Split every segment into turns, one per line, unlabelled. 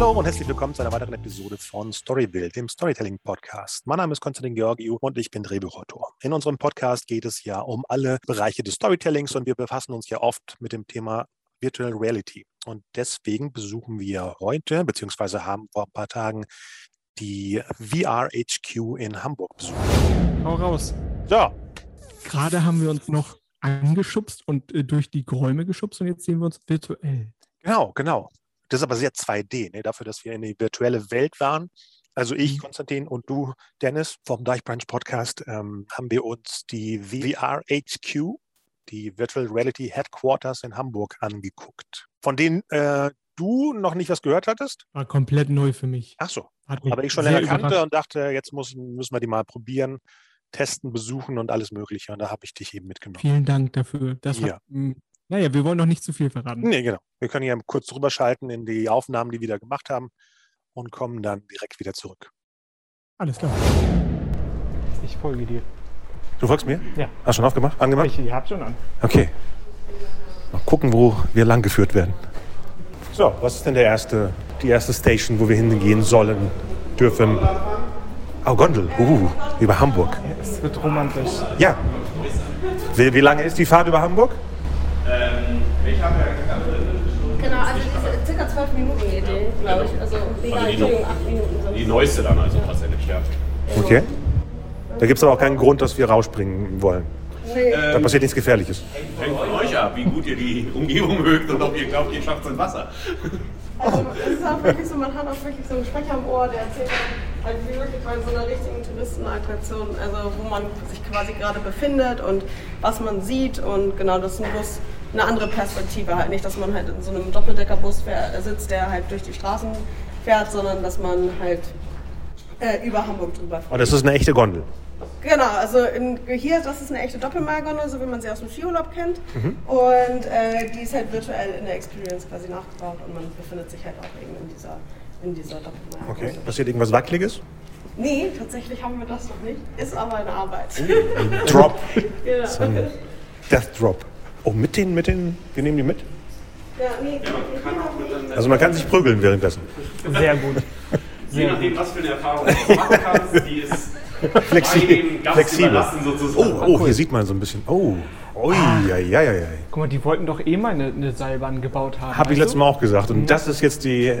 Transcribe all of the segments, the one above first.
Hallo und herzlich willkommen zu einer weiteren Episode von Storyville, dem Storytelling-Podcast. Mein Name ist Konstantin Georgiou und ich bin Drehbuchautor. In unserem Podcast geht es ja um alle Bereiche des Storytellings und wir befassen uns ja oft mit dem Thema Virtual Reality. Und deswegen besuchen wir heute, beziehungsweise haben vor ein paar Tagen die VRHQ in Hamburg besucht.
Hau raus.
So,
Gerade haben wir uns noch angeschubst und äh, durch die Räume geschubst und jetzt sehen wir uns virtuell.
genau, genau. Das ist aber sehr 2D, ne? dafür, dass wir in die virtuelle Welt waren. Also ich,
Mhm.
Konstantin und du, Dennis, vom Deichbrunch Podcast, ähm, haben wir uns die VRHQ, die Virtual Reality Headquarters in Hamburg, angeguckt. Von denen äh, du noch nicht was gehört hattest?
War komplett neu für mich.
Ach so, aber ich schon länger kannte
überrascht.
und dachte, jetzt muss, müssen wir die mal probieren, testen, besuchen und alles Mögliche. Und da habe ich dich eben mitgenommen.
Vielen Dank dafür. Das
Ja.
hat, naja, wir wollen noch nicht zu viel verraten.
Nee, genau. Wir können ja kurz rüberschalten in die Aufnahmen, die wir da gemacht haben und kommen dann direkt wieder zurück.
Alles klar.
Ich folge dir.
Du folgst mir?
Ja.
Hast du schon aufgemacht? Angemacht?
Ich, ich hab schon an.
Okay. Mal gucken, wo wir lang geführt werden. So, was ist denn der erste, die erste Station, wo wir hingehen sollen, dürfen? Oh, Gondel. Uh, über Hamburg.
Es wird romantisch.
Ja. Wie, wie lange ist die Fahrt über Hamburg?
Genau, also diese circa zwölf Minuten Idee, glaube ich. Also,
Also die
Entschuldigung, acht Minuten sind
Die neueste dann also tatsächlich, ja.
Okay. Da gibt es aber auch keinen Grund, dass wir rausspringen wollen.
Nee.
Da passiert nichts Gefährliches.
Hängt von euch ab, wie gut ihr die Umgebung mögt und ob ihr glaubt, ihr schafft es ins Wasser.
Also es ist auch wirklich so, man hat auch wirklich so einen Sprecher am Ohr, der erzählt dann halt wie wirklich bei so einer richtigen Touristenattraktion, also wo man sich quasi gerade befindet und was man sieht und genau, das ist ein Bus eine andere Perspektive halt. Nicht, dass man halt in so einem Doppeldeckerbus fähr- sitzt, der halt durch die Straßen fährt, sondern dass man halt äh, über Hamburg drüber fährt.
Und das ist eine echte Gondel.
Genau, also in, hier, das ist eine echte Doppelmalgondel, so wie man sie aus dem Skiurlaub kennt. Und äh, die ist halt virtuell in der Experience quasi nachgebaut und man befindet sich halt auch eben in dieser, in dieser Doppelmalgondel.
Okay. Passiert irgendwas Wackeliges?
Nee, tatsächlich haben wir das noch nicht. Ist aber in Arbeit.
Drop.
genau.
Death Drop. Oh, mit den, mit den, wir nehmen die mit?
Ja, nee, nee,
Also man kann sich prügeln währenddessen.
Sehr gut.
Je nachdem, was für eine Erfahrung du machen kannst, die ist
Flexi flexibel. Oh, oh, hier sieht man so ein bisschen. Oh, ui, ja, ja, ja, ja.
Guck mal, die wollten doch eh mal eine, eine Seilbahn gebaut haben.
Habe ich
weißt
letztes? Mal auch gesagt. Und das ist jetzt die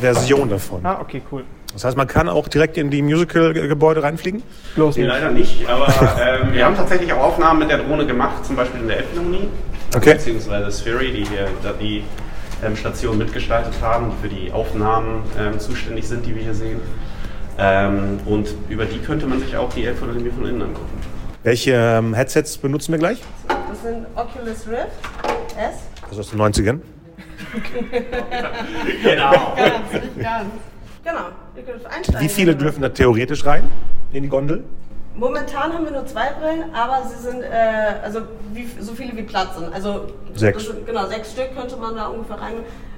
Version davon.
Ah, okay, cool.
Das heißt, man kann auch direkt in die Musical-Gebäude reinfliegen?
Bloß
Nee, leider nicht, aber ähm, wir haben tatsächlich auch Aufnahmen mit der Drohne gemacht, zum Beispiel in der Elbphilharmonie,
Okay.
beziehungsweise Sphery, die hier da die ähm, Station mitgestaltet haben, die für die Aufnahmen ähm, zuständig sind, die wir hier sehen. Ähm, und über die könnte man sich auch die Elbphilharmonie von innen angucken.
Welche ähm, Headsets benutzen wir gleich?
Das sind Oculus Rift S.
Also aus den 90ern.
Genau.
Ganz, nicht ganz. Genau, ihr könnt einsteigen.
Wie viele dürfen da theoretisch rein in die Gondel?
Momentan haben wir nur zwei Brillen, aber sie sind äh, also wie, so viele wie Platz sind. Also
Sechs.
sind- genau, sechs Stück könnte man da ungefähr rein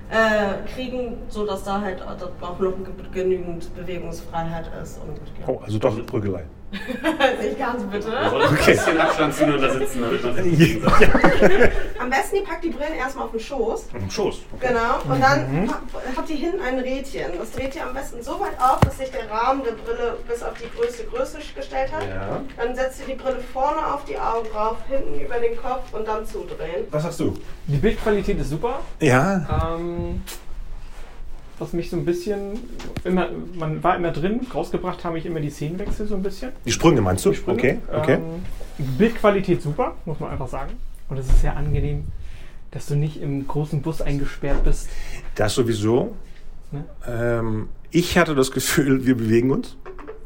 äh, kriegen, sodass da halt auch noch ge- genügend Bewegungsfreiheit ist. Und, ja.
Oh, also doch Prügelei.
Nicht ganz bitte.
Also ein bisschen Abstand zueinander sitzen, damit man sich gegenseitig
Am besten, ihr packt die Brillen erstmal auf den Schoß.
Im Schoß.
Genau. Und dann ha- habt ihr hinten ein Rädchen. Das dreht ihr am besten so weit auf, dass sich der Rahmen der Brille bis auf die größte Größe gestellt hat.
Ja.
Dann setzt ihr die Brille vorne auf die Augen drauf, hinten über den Kopf und dann zudrehen.
Was sagst du?
Die Bildqualität ist super.
Ja,
Ähm, was mich so ein bisschen immer, man war immer drin, rausgebracht haben mich immer die Szenenwechsel so ein bisschen.
die Sprünge meinst du?
Die Sprünge.
Okay, okay.
Ähm, Bildqualität super, muss man einfach sagen. Und es ist sehr angenehm, dass du nicht im großen Bus eingesperrt bist.
Das sowieso.
Ne?
Ähm, ich hatte das Gefühl, wir bewegen uns.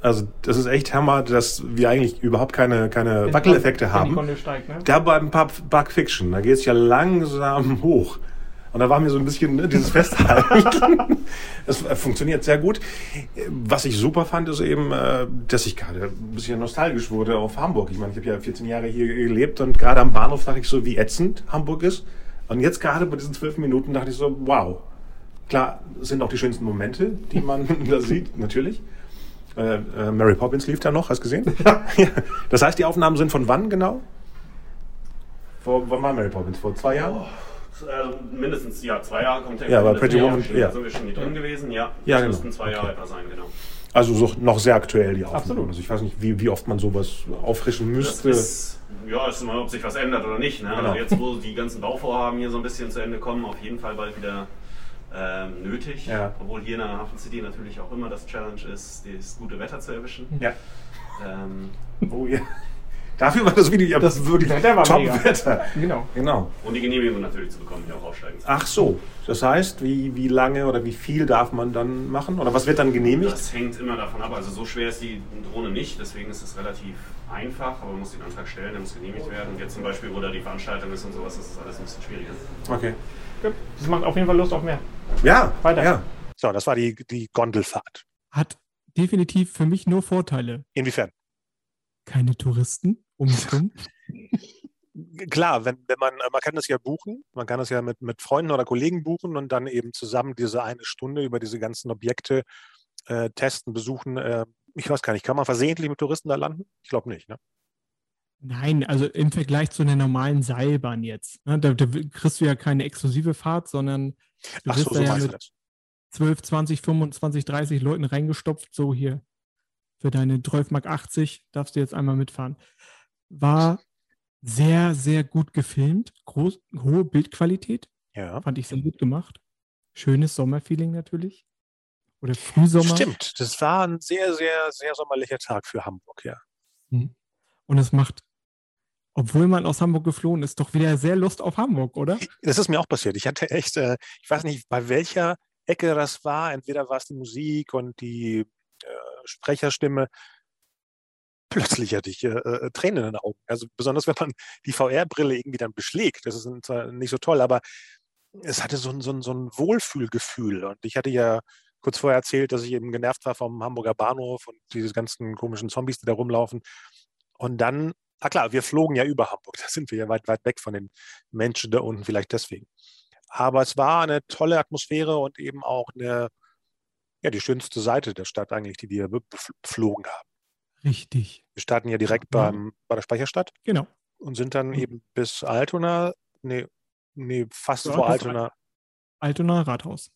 Also das ist echt Hammer, dass wir eigentlich überhaupt keine, keine Wackeleffekte haben.
Steigt, ne?
Da beim Pub Bug Fiction, da geht es ja langsam hoch. Und da war mir so ein bisschen ne, dieses Festhalten. das äh, funktioniert sehr gut. Was ich super fand, ist eben, äh, dass ich gerade ein bisschen nostalgisch wurde auf Hamburg. Ich meine, ich habe ja 14 Jahre hier gelebt und gerade am Bahnhof dachte ich so, wie ätzend Hamburg ist. Und jetzt gerade bei diesen zwölf Minuten dachte ich so, wow. Klar, es sind auch die schönsten Momente, die man da sieht, natürlich. Äh, Mary Poppins lief da noch, hast du gesehen? Ja. Das heißt, die Aufnahmen sind von wann genau? Vor, wann war Mary Poppins? Vor zwei Jahren?
Also mindestens, ja, zwei Jahre kommt
Ja, aber Pretty
ja,
Woman,
schon,
ja.
Da sind wir schon nie drin gewesen, ja.
Ja,
das
genau.
müssten zwei Jahre
Okay.
etwa sein, genau.
Also so noch sehr aktuell die Aufnahmen.
Absolut.
Also ich weiß nicht, wie, wie oft man sowas auffrischen
Das
müsste.
ist, ja, ist immer, ob sich was ändert oder nicht. Ne?
Genau.
Also jetzt, wo die ganzen Bauvorhaben hier so ein bisschen zu Ende kommen, auf jeden Fall bald wieder ähm, nötig.
Ja.
Obwohl hier in der Hafen City natürlich auch immer das Challenge ist, das gute Wetter zu erwischen.
ja.
Ähm,
Oh ja. Dafür war das Video ja
Das
wirklich
Wetter war mega.
Top-Wetter.
Genau.
Genau.
und die Genehmigung natürlich zu bekommen, die auch aufsteigen.
Ach so. Das heißt, wie, wie lange oder wie viel darf man dann machen? Oder was wird dann genehmigt?
Das hängt immer davon ab. Also so schwer ist die Drohne nicht, deswegen ist es relativ einfach, aber man muss den Antrag stellen, der muss genehmigt werden. Und jetzt zum Beispiel, wo da die Veranstaltung ist und sowas, ist das alles ein bisschen schwieriger.
Okay.
Gut. Das macht auf jeden Fall Lust auf mehr.
Ja,
Weiter.
Ja. So, das war die, die Gondelfahrt.
Hat definitiv für mich nur Vorteile.
Inwiefern?
Keine Touristen
Klar, wenn, wenn man, man kann das ja buchen, man kann das ja mit, mit Freunden oder Kollegen buchen und dann eben zusammen diese eine Stunde über diese ganzen Objekte äh, testen, besuchen. Äh, ich weiß gar nicht, kann man versehentlich mit Touristen da landen? Ich glaube nicht, ne?
Nein, also im Vergleich zu einer normalen Seilbahn jetzt. Ne, da, da kriegst du ja keine exklusive Fahrt, sondern du
Ach so, so
ja mit
das.
12, 20, 25, 30 Leuten reingestopft. So hier für deine 12 Mark 80 darfst du jetzt einmal mitfahren. War sehr, sehr gut gefilmt. Groß, hohe Bildqualität.
Ja.
Fand ich sehr gut gemacht. Schönes Sommerfeeling natürlich. Oder Frühsommer.
Stimmt, das war ein sehr, sehr, sehr sommerlicher Tag für Hamburg, ja.
Und es macht, obwohl man aus Hamburg geflohen ist, doch wieder sehr Lust auf Hamburg, oder?
Das ist mir auch passiert. Ich hatte echt, äh, ich weiß nicht, bei welcher Ecke das war. Entweder war es die Musik und die äh, Sprecherstimme. Plötzlich hatte ich äh, äh, Tränen in den Augen. Also besonders, wenn man die VR-Brille irgendwie dann beschlägt. Das ist zwar nicht so toll, aber es hatte so ein, so ein, so ein Wohlfühlgefühl. Und ich hatte ja kurz vorher erzählt, dass ich eben genervt war vom Hamburger Bahnhof und diese ganzen komischen Zombies, die da rumlaufen. Und dann, na klar, wir flogen ja über Hamburg. Da sind wir ja weit, weit weg von den Menschen da unten, vielleicht deswegen. Aber es war eine tolle Atmosphäre und eben auch eine, ja, die schönste Seite der Stadt eigentlich, die wir be- beflogen haben.
Richtig.
Wir starten ja direkt
Ja.
beim, bei der Speicherstadt
Genau.
und sind dann
Mhm.
eben bis Altona, nee, nee, fast
Ja,
vor Altona,
Altona Rathaus.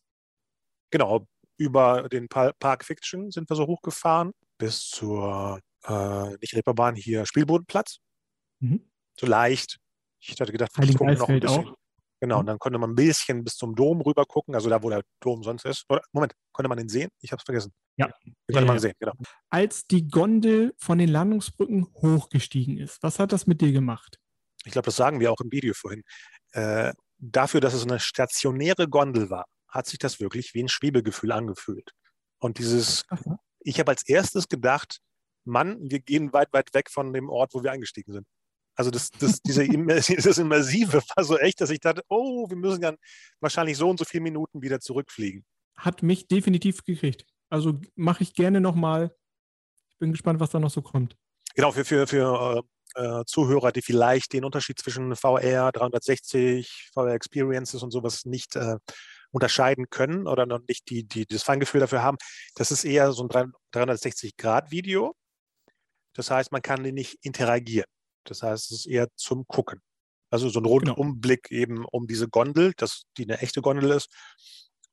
genau, über den Pa- Park Fiction sind wir so hochgefahren bis zur, äh, nicht Reeperbahn, hier Spielbodenplatz.
Mhm.
So leicht. Ich hatte gedacht, ich gucke noch ein bisschen.
auch.
Genau, und
Mhm.
dann konnte man ein bisschen bis zum Dom rüber gucken, also da, wo der Dom sonst ist. Oder, Moment, konnte man ihn sehen? Ich habe es vergessen.
Ja.
Den
Ja,
konnte man
ja.
sehen, genau.
Als die Gondel von den Landungsbrücken hochgestiegen ist, was hat das mit dir gemacht?
Ich glaube, das sagen wir auch im Video vorhin. Äh, dafür, dass es eine stationäre Gondel war, hat sich das wirklich wie ein Schwebegefühl angefühlt. Und dieses,
so.
ich habe als erstes gedacht, Mann, wir gehen weit, weit weg von dem Ort, wo wir eingestiegen sind. Also das, das, diese das Immersive war so echt, dass ich dachte, oh, wir müssen dann wahrscheinlich so und so viele Minuten wieder zurückfliegen.
Hat mich definitiv gekriegt. Also mache ich gerne nochmal. Ich bin gespannt, was da noch so kommt.
Genau, für, für, für äh, äh, Zuhörer, die vielleicht den Unterschied zwischen VR 360, VR Experiences und sowas nicht äh, unterscheiden können oder noch nicht die, die, das Feingefühl dafür haben, das ist eher so ein 360-Grad-Video. Das heißt, man kann nicht interagieren. Das heißt, es ist eher zum Gucken. Also so ein Rundumblick eben um diese Gondel, das, die eine echte Gondel ist.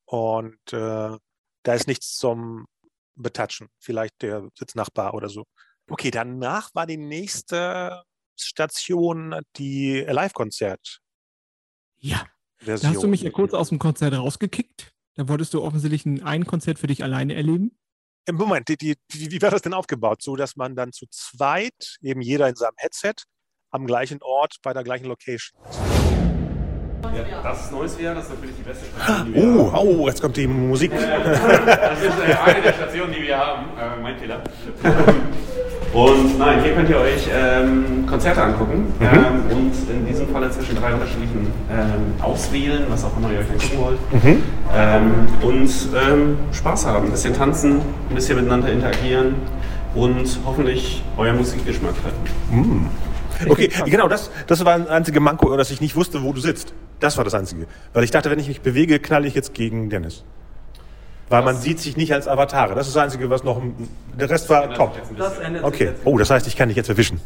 Und äh, da ist nichts zum Betatschen. Vielleicht der Sitznachbar oder so. Okay, danach war die nächste Station die Live-Konzert-Version.
Ja, da hast du mich ja kurz aus dem Konzert rausgekickt. Da wolltest du offensichtlich ein, ein Konzert für dich alleine erleben.
Im Moment, die, die, wie, wie war das denn aufgebaut? So, dass man dann zu zweit, eben jeder in seinem Headset, am gleichen Ort bei der gleichen Location.
Ja, das ist neues wäre, das ist natürlich die beste Station, die wir
Oh,
haben.
oh, jetzt kommt die Musik.
Das ist äh, eine der Stationen, die wir haben. Äh, mein Fehler. Und nein, hier könnt ihr euch ähm, Konzerte angucken ähm, und in diesem Falle zwischen drei unterschiedlichen ähm, auswählen, was auch immer ihr euch angucken wollt. Ähm, und ähm, Spaß haben, ein bisschen tanzen, ein bisschen miteinander interagieren und hoffentlich euer Musikgeschmack treffen.
Okay, genau, das, das war ein einzige Manko, dass ich nicht wusste, wo du sitzt. Das war das Einzige. Weil ich dachte, wenn ich mich bewege, knalle ich jetzt gegen Dennis. Weil man sieht sich nicht als Avatare. Das ist das Einzige, was noch. Der Rest war top. Okay. Oh, das heißt, ich kann dich jetzt erwischen.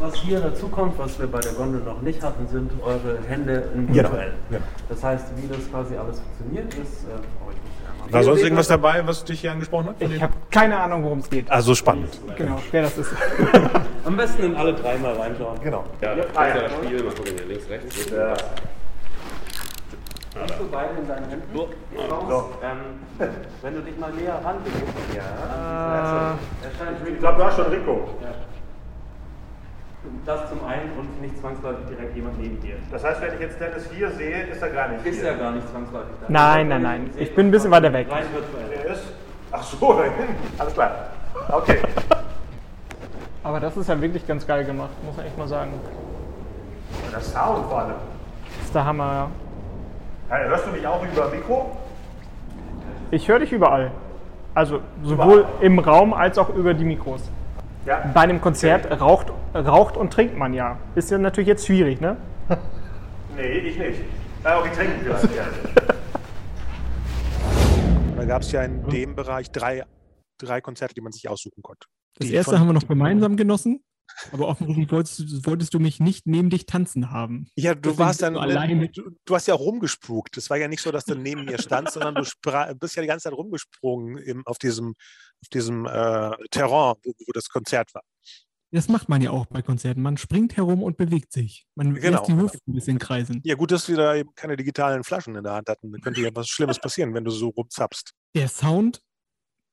Was hier dazu kommt, was wir bei der Gondel noch nicht hatten, sind eure Hände in
Genau.
virtuell.
Genau.
Das heißt, wie das quasi alles funktioniert, ist, äh, brauche ich nicht einmal.
War sonst irgendwas dabei, was dich hier angesprochen hat?
Ich habe keine Ahnung, worum es geht.
Also spannend.
Genau, wer das ist.
Am besten in alle drei mal reinschauen.
Genau.
Ja, das ist ja das Spiel. Mal gucken, hier links, rechts. Ja.
Hast du beide in deinen Händen? So. Ähm, wenn du dich mal näher ranbewegst. Ja. Erscheint
Ich glaube, du hast schon Rico.
das zum einen und nicht zwangsläufig direkt jemand neben dir.
Das heißt, wenn ich jetzt Dennis hier sehe, ist er gar nicht.
Ist ja gar nicht zwangsläufig da.
Nein, nein, nein. Ich bin ein bisschen weiter weg.
Rein virtuell.
Er ist. Ach so, da hinten. Alles klar. Okay.
Aber das ist ja wirklich ganz geil gemacht, muss man echt mal sagen.
Das Sound vor allem.
Das ist der Hammer, ja.
Hörst du mich auch über Mikro?
Ich höre dich überall. Also sowohl im Raum als auch über die Mikros.
Ja.
Bei einem Konzert raucht, raucht und trinkt man ja. Ist ja natürlich jetzt schwierig, ne?
Nee, ich nicht. Ah, okay, trinken vielleicht. Ja. Da gab es ja in dem Bereich drei, drei Konzerte, die man sich aussuchen konnte.
Das
Die
erste haben wir noch gemeinsam genossen, aber offensichtlich wolltest, wolltest du mich nicht neben dich tanzen haben.
Ja, du
Deswegen
warst dann,
du alleine.
du, du hast ja auch rumgespukt. Es war ja nicht so, dass du neben mir standst, sondern du bist ja die ganze Zeit rumgesprungen im, auf diesem, auf diesem äh, Terrain, wo, wo das Konzert war.
Das macht man ja auch bei Konzerten. Man springt herum und bewegt sich. Man
Genau.
lässt die Luft ein bisschen kreisen.
Ja, gut, dass wir da eben keine digitalen Flaschen in der Hand hatten. Da könnte ja was Schlimmes passieren, wenn du so rumzapst.
Der Sound,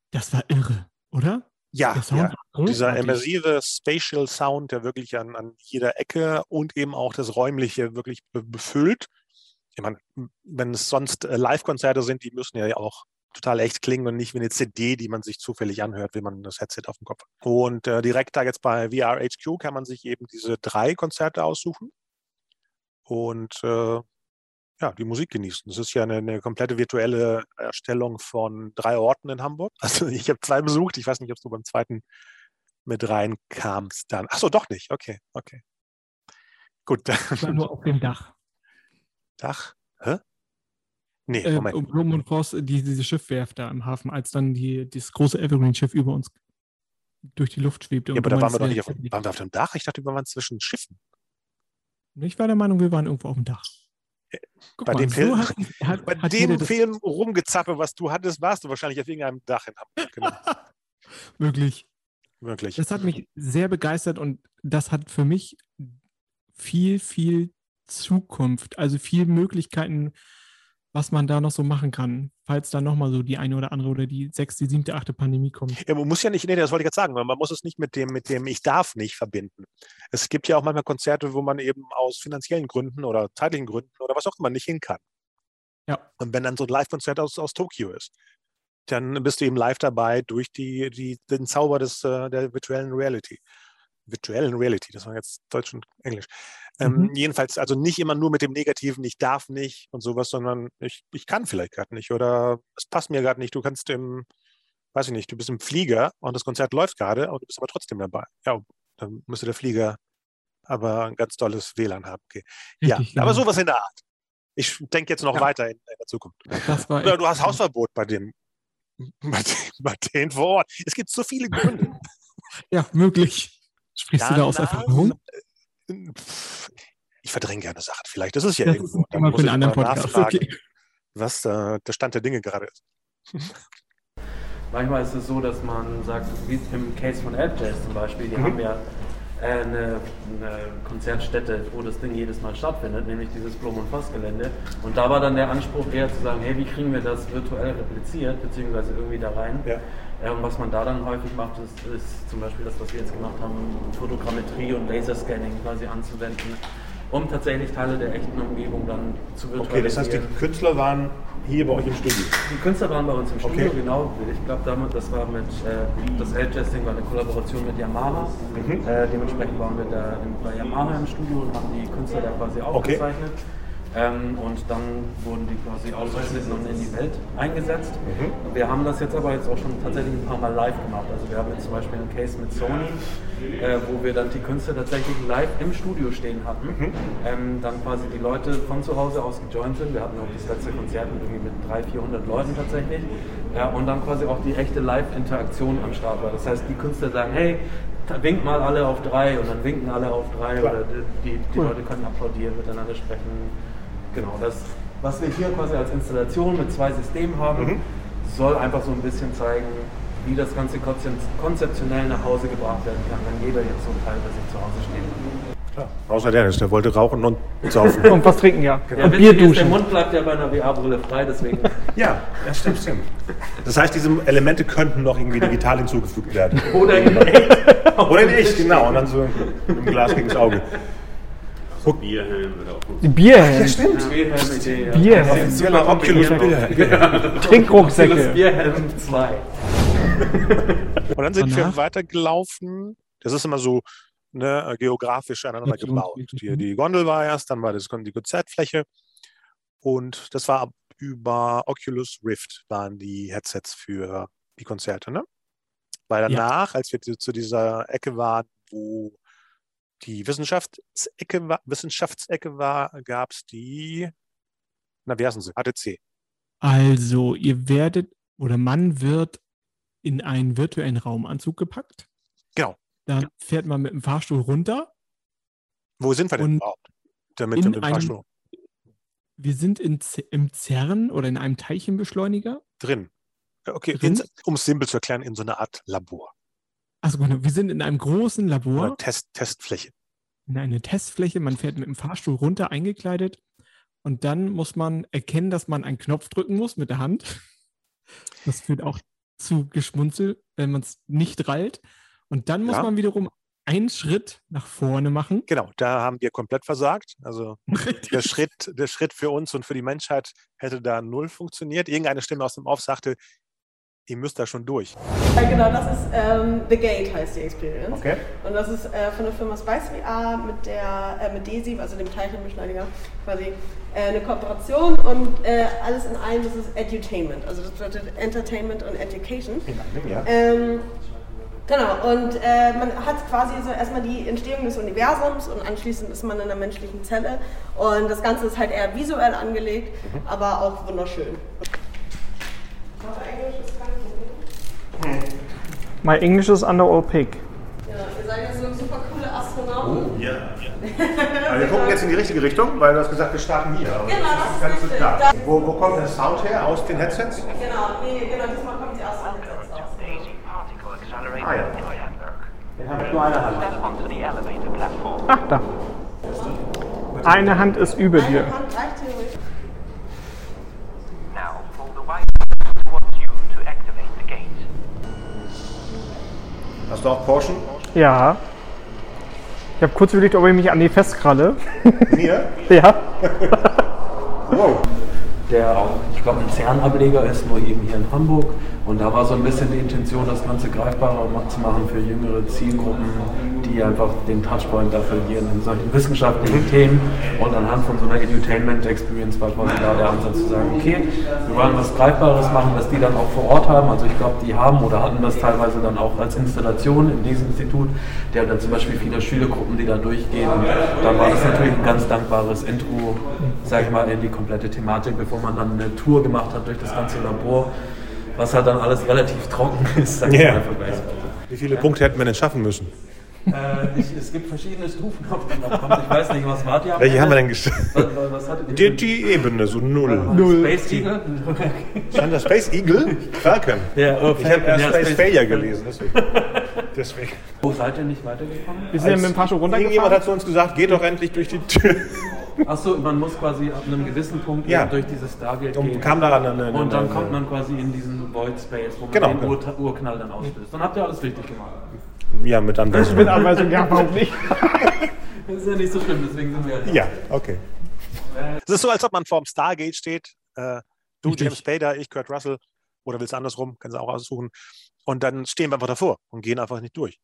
das war irre, oder?
Ja, ja. Dieser immersive Spatial Sound, der wirklich an, an jeder Ecke und eben auch das Räumliche wirklich be befüllt. Ich meine, wenn es sonst äh, Live-Konzerte sind, die müssen ja auch total echt klingen und nicht wie eine CD, die man sich zufällig anhört, wenn man das Headset auf dem Kopf hat. Und äh, direkt da jetzt bei VRHQ kann man sich eben diese drei Konzerte aussuchen und äh, ja, die Musik genießen. Das ist ja eine, eine komplette virtuelle Erstellung von drei Orten in Hamburg. Also ich habe zwei besucht. Ich weiß nicht, ob du beim zweiten mit reinkamst dann. Ach so, doch nicht. Okay, okay. Gut.
Ich war nur auf dem Dach.
Dach. Hä? Nee,
Äh,
Moment.
um Blum und Voss, die, diese Schiffwerft da im Hafen, als dann die, das große Evergreen-Schiff über uns durch die Luft schwebte.
Ja, aber da waren wir doch nicht auf,
äh,
waren wir auf dem Dach? Ich dachte, wir waren zwischen Schiffen.
Ich war der Meinung, wir waren irgendwo auf dem Dach. Guck
Bei dem Film-
hat, hat,
Bei
hat
dem Film rumgezappe, was du hattest, warst du wahrscheinlich auf irgendeinem Dach in Hamburg. Genau.
Wirklich.
Wirklich.
Das hat mich sehr begeistert und das hat für mich viel, viel Zukunft, also viel Möglichkeiten, was man da noch so machen kann, falls da nochmal so die eine oder andere oder die sechste, siebte, achte Pandemie kommt.
Ja, man muss ja nicht, nee, das wollte ich jetzt sagen, weil man muss es nicht mit dem, mit dem Ich darf nicht verbinden. Es gibt ja auch manchmal Konzerte, wo man eben aus finanziellen Gründen oder zeitlichen Gründen oder was auch immer nicht hin kann.
Ja.
Und wenn dann so ein Live-Konzert aus, aus Tokio ist, dann bist du eben live dabei durch die, die, den Zauber des, äh, der virtuellen Reality. Virtuellen Reality, das war jetzt Deutsch und Englisch. Ähm,
Mhm.
jedenfalls, also nicht immer nur mit dem Negativen, ich darf nicht und sowas, sondern ich, ich kann vielleicht gerade nicht oder es passt mir gerade nicht. Du kannst im, weiß ich nicht, du bist im Flieger und das Konzert läuft gerade und du bist aber trotzdem dabei. Ja, dann müsste der Flieger aber ein ganz tolles WLAN haben. Okay.
Richtig,
ja, aber
genau.
sowas in der Art. Ich denke jetzt noch
Ja.
weiter in, in der Zukunft. Oder du hast Hausverbot bei dem, bei, den, bei denen vor Ort. Es gibt so viele Gründe.
Ja, möglich. Sprichst du da aus Erfahrung?
Ich verdränge gerne Sachen. Vielleicht ist es ja
Das
irgendwo.
ist
Dann
immer
muss ich
anderen Podcast.
nachfragen,
Okay.
was äh, der Stand der Dinge gerade ist.
Manchmal ist es so, dass man sagt, wie im Case von Jazz zum Beispiel, die
Mhm.
haben ja eine, eine Konzertstätte, wo das Ding jedes Mal stattfindet, nämlich dieses Blum- und Voss-Gelände. Und da war dann der Anspruch eher zu sagen, hey, wie kriegen wir das virtuell repliziert, beziehungsweise irgendwie da rein.
Ja.
Äh, und was man da dann häufig macht, ist, ist zum Beispiel das, was wir jetzt gemacht haben, Fotogrammetrie und Laserscanning quasi anzuwenden, um tatsächlich Teile der echten Umgebung dann zu virtualisieren.
Okay, das heißt, die Künstler waren hier bei euch im Studio.
Die Künstler waren bei uns im Studio,
Okay.
genau. Ich glaube, damit, das war mit, äh, das L-Testing war eine Kollaboration mit Yamaha. Äh, dementsprechend waren wir da in, bei Yamaha im Studio und haben die Künstler da quasi aufgezeichnet. Ähm, und dann wurden die quasi ausgeschnitten und in die Welt eingesetzt.
Mhm.
Wir haben das jetzt aber jetzt auch schon tatsächlich ein paar Mal live gemacht. Also wir haben jetzt zum Beispiel einen Case mit Sony, äh, wo wir dann die Künstler tatsächlich live im Studio stehen hatten.
Mhm.
Ähm, dann quasi die Leute von zu Hause aus gejoint sind. Wir hatten auch das letzte Konzert mit, irgendwie mit 300, 400 Leuten tatsächlich. Ja, und dann quasi auch die echte Live-Interaktion am Start war. Das heißt, die Künstler sagen, hey, winkt mal alle auf drei und dann winken alle auf drei
Klar.
oder die, die Leute können applaudieren, miteinander sprechen. Genau, das, was wir hier quasi als Installation mit zwei Systemen haben,
Mhm.
soll einfach so ein bisschen zeigen, wie das Ganze konzep- konzeptionell nach Hause gebracht werden kann, wenn jeder jetzt so ein Teil bei sich zu Hause steht.
Klar. Außer Dennis, der wollte rauchen und saufen.
Und was trinken, ja.
Ja,
Und Bier
ist, der
duschen.
Mund bleibt ja bei einer VR-Brille frei, deswegen.
ja, das stimmt, stimmt. Das heißt, diese Elemente könnten noch irgendwie digital hinzugefügt werden.
Oder in echt.
Oder in echt, genau. Und dann so im Glas gegen das Auge.
Bierhelm würde auch
Die Bierhelm,
Bierhelm-Idee, ja.
Bierhelm,
Offizieller Oculus Bier.
Trinkrucksäcke.
Oculus Bierhelm 2.
Und dann sind wir weitergelaufen. Das ist immer so ne, geografisch aneinander gebaut.
richtig,
Die, die Gondel war erst, dann war das die Konzertfläche. Und das war über Oculus Rift waren die Headsets für die Konzerte. Ne? Weil
Ja.
danach, als wir zu zu dieser Ecke waren, wo die Wissenschaftsecke war, Wissenschaftsecke war, gab es die, na, wie heißen sie? ATC.
Also, ihr werdet oder man wird in einen virtuellen Raumanzug gepackt.
Genau.
Dann fährt man mit dem Fahrstuhl runter.
Wo sind wir denn überhaupt? Damit
in
mit dem
einem-
Fahrstuhl
Wir sind in, im CERN oder in einem Teilchenbeschleuniger.
drin. Okay,
Drin?
um es simpel zu erklären, in so einer Art Labor
Also genau, wir sind in einem großen Labor,
oder Test, Testfläche.
in eine Testfläche. Man fährt mit dem Fahrstuhl runter, eingekleidet. Und dann muss man erkennen, dass man einen Knopf drücken muss mit der Hand. Das führt auch zu Geschmunzel, wenn man es nicht rallt. Und dann muss
Ja.
man wiederum einen Schritt nach vorne machen.
Genau, da haben wir komplett versagt. Also der Schritt, der Schritt für uns und für die Menschheit hätte da null funktioniert. Irgendeine Stimme aus dem Off sagte, ihr müsst da schon durch.
Ja, genau, das ist ähm, The Gate heißt die Experience.
Okay.
Und das ist äh, von der Firma Spice VR mit der äh, mit DESI, also dem Teilchenbeschleuniger, quasi äh, eine Kooperation und äh, alles in einem, das ist Edutainment. Also das bedeutet Entertainment und Education.
Ja.
Ähm, genau, und äh, man hat quasi so erstmal die Entstehung des Universums und anschließend ist man in einer menschlichen Zelle. Und das Ganze ist halt eher visuell angelegt, aber auch wunderschön. Aber Englisch ist kein Problem.
My English is under all pig.
Ja, ihr seid so super coole Astronauten.
Ja, Aber wir gucken jetzt in die richtige Richtung, weil du hast gesagt, wir starten hier.
Genau, das ist
ganz klar.
Da-
Wo, wo kommt der Sound her? Aus den Headsets?
Genau, nee, genau, diesmal kommt die aus
Particle Accelerator
Ah, ja. Den haben wir nur eine Hand.
Ach, da. Eine Hand ist über
Eine
dir.
Hand
Hast du auch Portion?
Ja. Ich habe kurz überlegt, ob ich mich an die festkralle.
Mir?
Ja.
Wow.
der auch, ich glaube, ein CERN-Ableger ist, nur eben hier in Hamburg. Und da war so ein bisschen die Intention, das Ganze greifbarer zu machen für jüngere Zielgruppen, die einfach den Touchpoint da verlieren in solchen wissenschaftlichen Themen. Und anhand von so einer Edutainment-Experience war quasi da der Ansatz zu sagen, okay, wir wollen was Greifbares machen, was die dann auch vor Ort haben. Also ich glaube, die haben oder hatten das teilweise dann auch als Installation in diesem Institut. Die haben dann zum Beispiel viele Schülergruppen, die da durchgehen. Und dann war das natürlich ein ganz dankbares Intro, sag ich mal, in die komplette Thematik, bevor man dann eine Tour gemacht hat durch das ganze Labor, was halt dann alles relativ trocken ist, sag ich
Ja.
mal, vergleichsweise.
Wie viele Punkte hätten wir denn schaffen müssen?
Äh, ich, es gibt verschiedene Stufen, auf die man kommt. Ich weiß nicht, was wart ihr
Welche haben wir denn geschafft? Die, die Ebene, so null.
Null. Space Eagle?
Stand da Space Eagle? Falcon.
Ja, oh,
Ich habe erst
ja,
Space
Space-
Failure gelesen, deswegen. deswegen.
Wo seid ihr nicht weitergekommen?
Wir sind ja mit dem
Irgendjemand
runtergefahren.
hat zu uns gesagt, geh doch endlich durch die Tür.
Achso, man muss quasi ab einem gewissen Punkt
Ja.
durch dieses Stargate
Und
gehen.
kam daran eine, eine,
und dann
eine,
kommt man quasi in diesen Void Space, wo man
Genau,
den
genau.
Ur Urknall dann auslöst. Dann habt ihr alles richtig gemacht.
Ja, mit Anweisung.
Mit Anweisung, ja, warum nicht?
Das ist ja nicht so schlimm, deswegen sind wir ja da.
Ja, okay. Es ist so, als ob man vorm Stargate steht. Äh, du,
Richtig.
James Spader, ich, Kurt Russell. Oder willst du andersrum? Kannst du auch aussuchen. Und dann stehen wir einfach davor und gehen einfach nicht durch.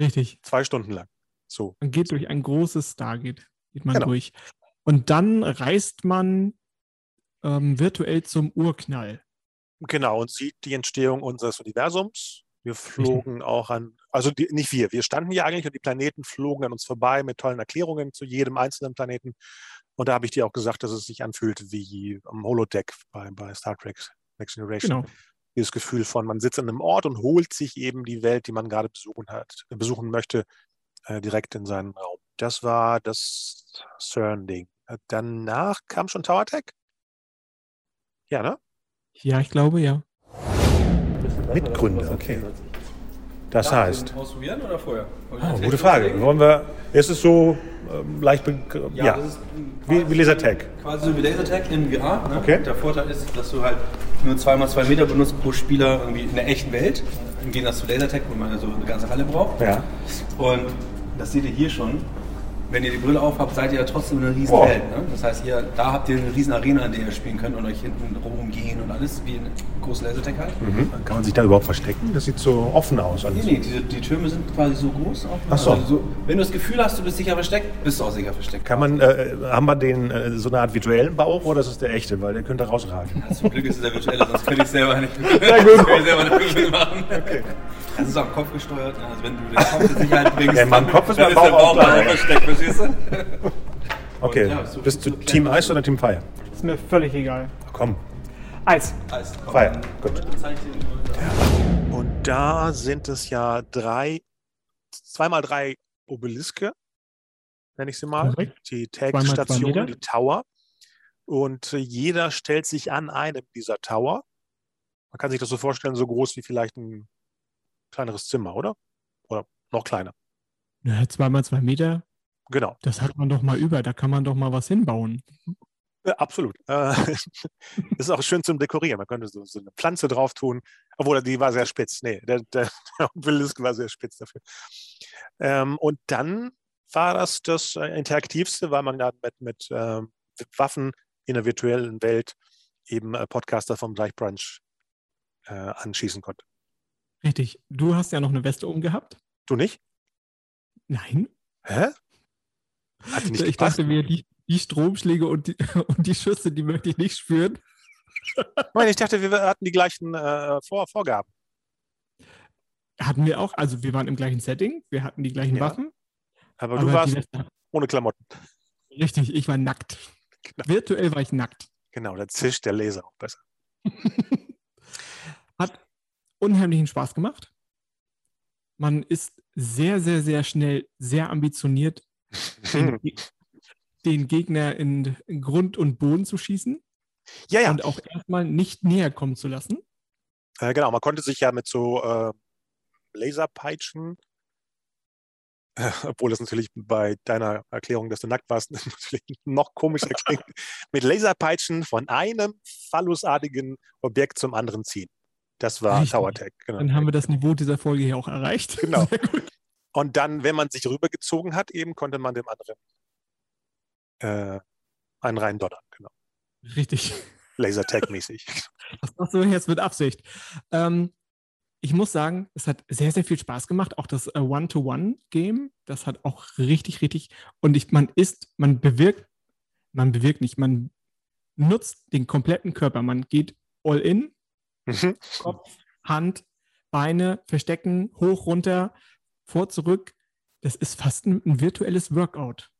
Richtig.
Zwei Stunden lang. So.
Man geht durch ein großes Stargate, geht man
Genau.
durch. Und dann reist man ähm, virtuell zum Urknall.
Genau, und sieht die Entstehung unseres Universums. Wir flogen auch an, also die, nicht wir, wir standen hier eigentlich und die Planeten flogen an uns vorbei mit tollen Erklärungen zu jedem einzelnen Planeten. Und da habe ich dir auch gesagt, dass es sich anfühlt wie am Holodeck bei, bei Star Trek Next Generation.
Genau.
Dieses Gefühl von, man sitzt an einem Ort und holt sich eben die Welt, die man gerade besuchen hat, besuchen möchte, äh, direkt in seinen Raum. Das war das CERN-Ding. Äh, Danach kam schon Tower Tech. Ja, ne?
Ja, ich glaube ja.
Mitgründer, okay. Das heißt,
Ausprobieren oder vorher?
oh, gute Frage. Wollen wir, ist es so ähm, leicht, ja,
das ist
wie, wie Lasertag.
quasi so wie Lasertag in VR. Ne?
Okay.
Der Vorteil ist, dass du halt nur 2x2 Meter benutzt pro Spieler irgendwie in der echten Welt. Im Gegensatz zu Lasertag, wo man so eine ganze Halle braucht.
Ja.
Und das seht ihr hier schon. Wenn ihr die Brille aufhabt, seid ihr ja trotzdem in einer riesen
Wow.
Welt. Ne? Das heißt, ihr, da habt ihr eine riesen Arena, in der ihr spielen könnt und euch hinten rum umgehen und alles, wie in großen Lasertag halt.
Kann man sich da überhaupt verstecken? Das sieht so offen aus. Alles.
Nee, nee, diese, die Türme sind quasi so groß. Auch,
Ach so.
Also so. Wenn du das Gefühl hast, du bist sicher versteckt, bist du auch sicher versteckt.
Kann man, äh, haben wir den äh, so eine Art virtuellen Bauch oder ist es der echte? Weil der könnte rausragen.
Ja, zum Glück ist es der virtuelle, sonst könnte ich selber nicht, Sehr gut. ich selber nicht machen. Okay. Das ist am Kopf gesteuert. ne? Also wenn du den Kopf in Sicherheit bringst,
Ja,
dann-
Kopf ist
dann
mein
der
Bauch auch
Bauch versteckt, verstehst du?
Okay,
ja, so-
bist du
so
Team Eis oder Team Fire?
Ist mir völlig egal.
Komm,
Eis.
Alles.
Fire. Gut. Und da sind es ja drei, zweimal drei Obeliske, nenne ich sie mal.
Korrekt.
Die
Meter.
die Tower. Und äh, jeder stellt sich an einem dieser Tower. Man kann sich das so vorstellen, so groß wie vielleicht ein kleineres Zimmer, oder? Oder noch kleiner.
Ja, zweimal zwei Meter,
Genau.
das hat man doch mal über, da kann man doch mal was hinbauen.
Ja, absolut. Äh, ist auch schön zum Dekorieren. Man könnte so, so eine Pflanze drauf tun, obwohl die war sehr spitz. Nee, der, der, der Obelisk war sehr spitz dafür. Ähm, und dann war das das äh, Interaktivste, weil man da mit, mit ähm, Waffen in der virtuellen Welt eben äh, Podcaster vom Gleichbrunch äh, anschießen konnte.
Richtig. Du hast ja noch eine Weste umgehabt?
Du nicht?
Nein.
Hä? Hat nicht
ich
gepasst?
dachte mir, die, die Stromschläge und die, und die Schüsse, die möchte ich nicht spüren.
Nein, ich dachte, wir hatten die gleichen äh, Vor Vorgaben.
Hatten wir auch, also wir waren im gleichen Setting, wir hatten die gleichen
Ja.
Waffen.
Aber,
aber
du warst
die Weste,
ohne Klamotten.
richtig, ich war nackt.
Genau.
Virtuell war ich nackt.
Genau, da zischt der Laser auch besser.
Hat unheimlichen Spaß gemacht. Man ist sehr, sehr, sehr schnell, sehr ambitioniert, den, den Gegner in Grund und Boden zu schießen
Ja, ja.
und auch erstmal nicht näher kommen zu lassen.
Äh, genau, man konnte sich ja mit so äh, Laserpeitschen, äh, obwohl das natürlich bei deiner Erklärung, dass du nackt warst, natürlich noch komischer klingt, mit Laserpeitschen von einem phallusartigen Objekt zum anderen ziehen. Das war
Richtig.
Tower Tech. Genau.
Dann haben wir das Niveau dieser Folge hier auch erreicht.
Genau. Und dann, wenn man sich rübergezogen hat, eben konnte man dem anderen äh, einen rein donnern. Genau.
Richtig.
Lasertag-mäßig.
Das machst du jetzt mit Absicht. Ähm, ich muss sagen, es hat sehr, sehr viel Spaß gemacht. Auch das äh, One-to-One-Game, das hat auch richtig, richtig. Und ich, man ist, man bewirkt, man bewirkt nicht, man nutzt den kompletten Körper. Man geht all in,
Mhm.
Kopf, Hand, Beine, verstecken, hoch, runter, vor, zurück. Das ist fast ein, ein virtuelles Workout.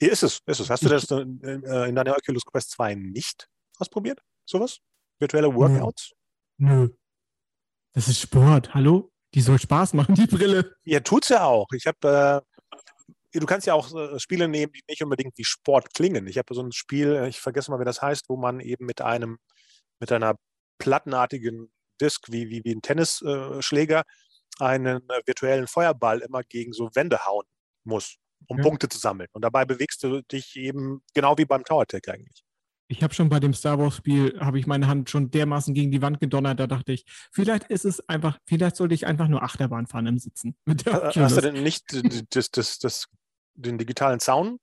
Hier ist es, ist es. Hast du das äh, in deiner Oculus Quest 2 nicht ausprobiert? Sowas? Virtuelle Workouts?
Nö. Das ist Sport. Hallo? Die soll Spaß machen, die Brille.
Ja, tut's ja auch. Ich habe, äh, du kannst ja auch äh, Spiele nehmen, die nicht unbedingt wie Sport klingen. Ich habe so ein Spiel, äh, ich vergesse mal, wie das heißt, wo man eben mit einem, mit einer plattenartigen Disk wie, wie, wie ein Tennisschläger Schläger einen äh, virtuellen Feuerball immer gegen so Wände hauen muss, um
Ja.
Punkte zu sammeln. Und dabei bewegst du dich eben genau wie beim Tower Tech eigentlich.
Ich habe schon bei dem Star Wars Spiel, habe ich meine Hand schon dermaßen gegen die Wand gedonnert, da dachte ich, vielleicht ist es einfach, vielleicht sollte ich einfach nur Achterbahn fahren im Sitzen.
Äh, Hast du denn nicht das, das, das, den digitalen Zaun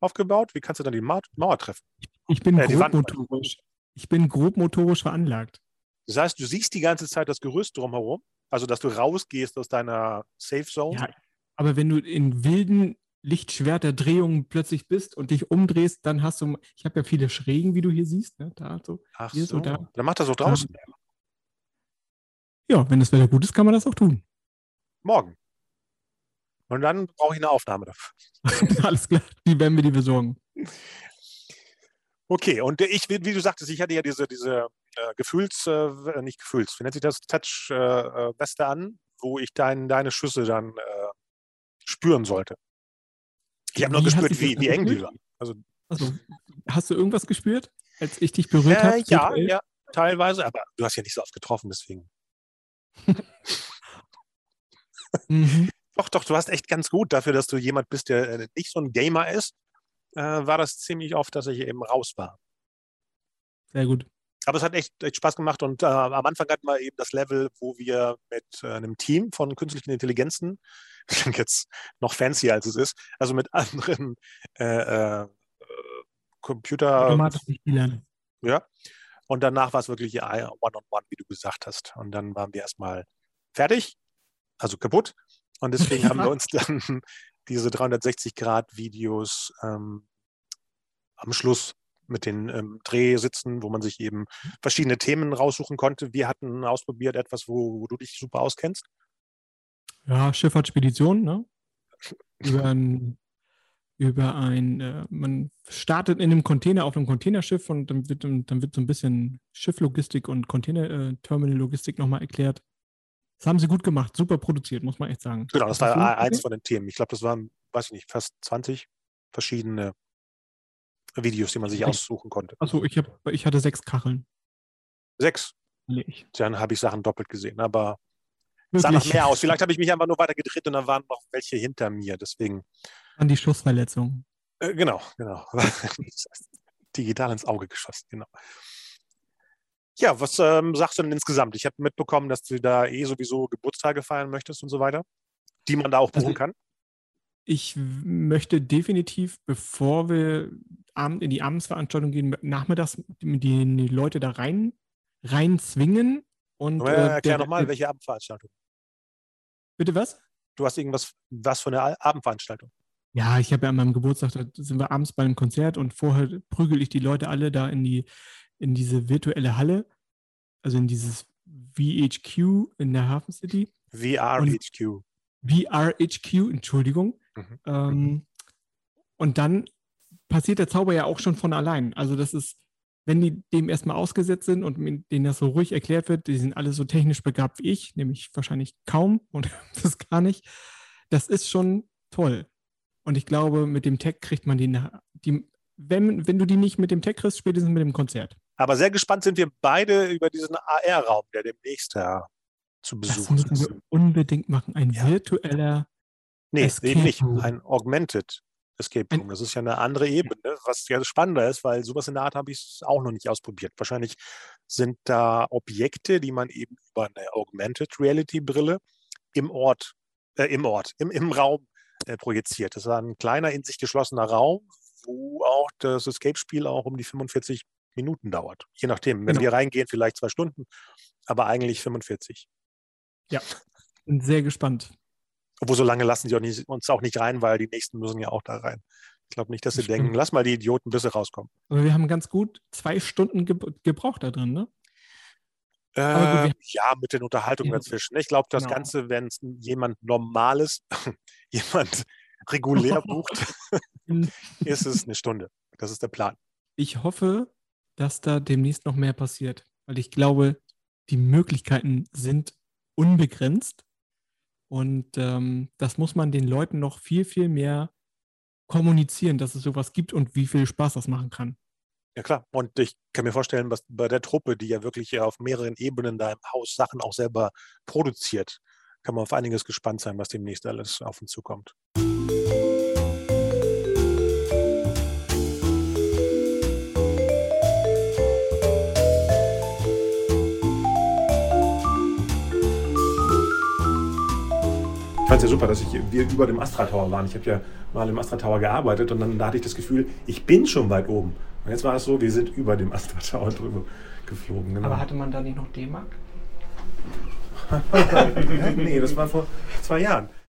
aufgebaut? Wie kannst du dann die Mauer, Mauer treffen?
Ich bin
äh,
grobmotorisch. Ich bin grobmotorisch veranlagt.
Das heißt, du siehst die ganze Zeit das Gerüst drumherum, also dass du rausgehst aus deiner Safe Zone.
Ja, aber wenn du in wilden Lichtschwerterdrehungen plötzlich bist und dich umdrehst, dann hast du, ich habe ja viele Schrägen, wie du hier siehst, ne? da so,
Ach
hier
so,
so, da.
dann macht das auch draußen.
Ja, wenn das Wetter gut ist, kann man das auch tun.
Morgen. Und dann brauche ich eine Aufnahme dafür.
Alles klar, die werden wir dir besorgen.
Okay, und ich, wie wie du sagtest, ich hatte ja diese, diese äh, Gefühls, äh, nicht Gefühls, wie nennt sich das, Touch-Weste an, wo ich dein, deine Schüsse dann äh, spüren sollte. Ich habe nur gespürt, wie, wie eng die waren. Also,
Also, hast du irgendwas gespürt, als ich dich berührt habe?
äh, ja, ja, teilweise, aber du hast ja nicht so oft getroffen, deswegen.
Mhm.
Doch, doch, du hast echt ganz gut dafür, dass du jemand bist, der äh, nicht so ein Gamer ist, äh, war das ziemlich oft, dass ich eben raus war.
Sehr gut.
Aber es hat echt, echt Spaß gemacht und äh, am Anfang hatten wir eben das Level, wo wir mit äh, einem Team von künstlichen Intelligenzen, klingt jetzt noch fancier als es ist, also mit anderen äh, äh, Computer,
Automatisch nicht viel lernen.
ja. Und danach war es wirklich One-on-One, wie du gesagt hast. Und dann waren wir erstmal fertig, also kaputt. Und deswegen haben wir uns dann diese 360-Grad-Videos ähm, am Schluss mit den ähm, Drehsitzen, wo man sich eben verschiedene Themen raussuchen konnte. Wir hatten ausprobiert etwas, wo, wo du dich super auskennst.
Ja, Schifffahrtsspedition, ne? Über ein, über ein, äh, man startet in einem Container auf einem Containerschiff und dann wird, dann wird so ein bisschen Schifflogistik und Container-Terminal-Logistik nochmal erklärt. Das haben sie gut gemacht, super produziert, muss man echt sagen.
Genau, das war
du
eins von den Themen. Ich glaube, das waren, weiß ich nicht, fast 20 verschiedene Videos, die man sich
Ich-
aussuchen konnte.
Achso, ich, hab, ich hatte sechs Kacheln.
Sechs.
Ich.
Dann habe ich Sachen doppelt gesehen, aber sah nach
Wirklich.
mehr aus. Vielleicht habe ich mich einfach nur weiter gedreht und dann waren noch welche hinter mir. Deswegen,
An die Schussverletzung.
äh, genau, genau. Digital ins Auge geschossen, genau. Ja, was ähm, sagst du denn insgesamt? Ich habe mitbekommen, dass du da eh sowieso Geburtstage feiern möchtest und so weiter, die man da auch buchen
Also-
kann.
Ich möchte definitiv, bevor wir Abend in die Abendsveranstaltung gehen, nachmittags die, Leute da rein, rein zwingen. Und,
Aber
äh,
erklär nochmal,
der-
welche Abendveranstaltung.
Bitte was?
Du hast irgendwas, was für eine Abendveranstaltung.
Ja, ich habe ja an meinem Geburtstag, da sind wir abends bei einem Konzert und vorher prügel ich die Leute alle da in die, in diese virtuelle Halle, also in dieses VHQ in der Hafen City.
VRHQ.
VRHQ, Entschuldigung.
Mhm.
Ähm, und dann passiert der Zauber ja auch schon von allein. Also das ist, wenn die dem erstmal ausgesetzt sind und denen das so ruhig erklärt wird, die sind alle so technisch begabt wie ich, nämlich wahrscheinlich kaum und das gar nicht. Das ist schon toll. Und ich glaube, mit dem Tech kriegt man die, die wenn, wenn du die nicht mit dem Tech kriegst, spätestens mit dem Konzert.
Aber sehr gespannt sind wir beide über diesen AR-Raum, der demnächst da zu
Das
besuchen
müssen
ist.
wir unbedingt machen. Ein
Ja.
virtueller
Nee,
Escape
eben nicht. Ein Augmented Escape Room. Das ist ja eine andere Ebene, was ja spannender ist, weil sowas in der Art habe ich auch noch nicht ausprobiert. Wahrscheinlich sind da Objekte, die man eben über eine Augmented Reality Brille im Ort, äh, im Ort, im, im Raum äh, projiziert. Das war ein kleiner, in sich geschlossener Raum, wo auch das Escape-Spiel auch um die 45 Minuten dauert. Je nachdem. Wenn
Genau.
wir reingehen, vielleicht zwei Stunden, aber eigentlich 45.
Bin sehr gespannt.
Obwohl, so lange lassen sie auch nicht, uns auch nicht rein, weil die nächsten müssen ja auch da rein. Ich glaube nicht, dass sie
Das
denken, lass mal die Idioten, bis sie rauskommen.
Aber wir haben ganz gut zwei Stunden ge gebraucht da drin, ne?
Äh, ja, mit den Unterhaltungen
Ja,
dazwischen. Ich glaube, das
genau.
Ganze, wenn es jemand Normales, jemand regulär bucht, ist es eine Stunde. Das ist der Plan.
Ich hoffe, dass da demnächst noch mehr passiert, weil ich glaube, die Möglichkeiten sind unbegrenzt und ähm, das muss man den Leuten noch viel, viel mehr kommunizieren, dass es sowas gibt und wie viel Spaß das machen kann.
Ja, klar. Und ich kann mir vorstellen, was bei der Truppe, die ja wirklich auf mehreren Ebenen da im Haus Sachen auch selber produziert, kann man auf einiges gespannt sein, was demnächst alles auf uns zukommt. Es ja super, dass ich, wir über dem Astra Tower waren. Ich habe ja mal im Astra Tower gearbeitet und dann da hatte ich das Gefühl, ich bin schon weit oben. Und jetzt war es so, wir sind über dem Astra Tower drüber geflogen. Genau.
Aber hatte man da nicht noch D-Mark?
nee, das war vor zwei Jahren.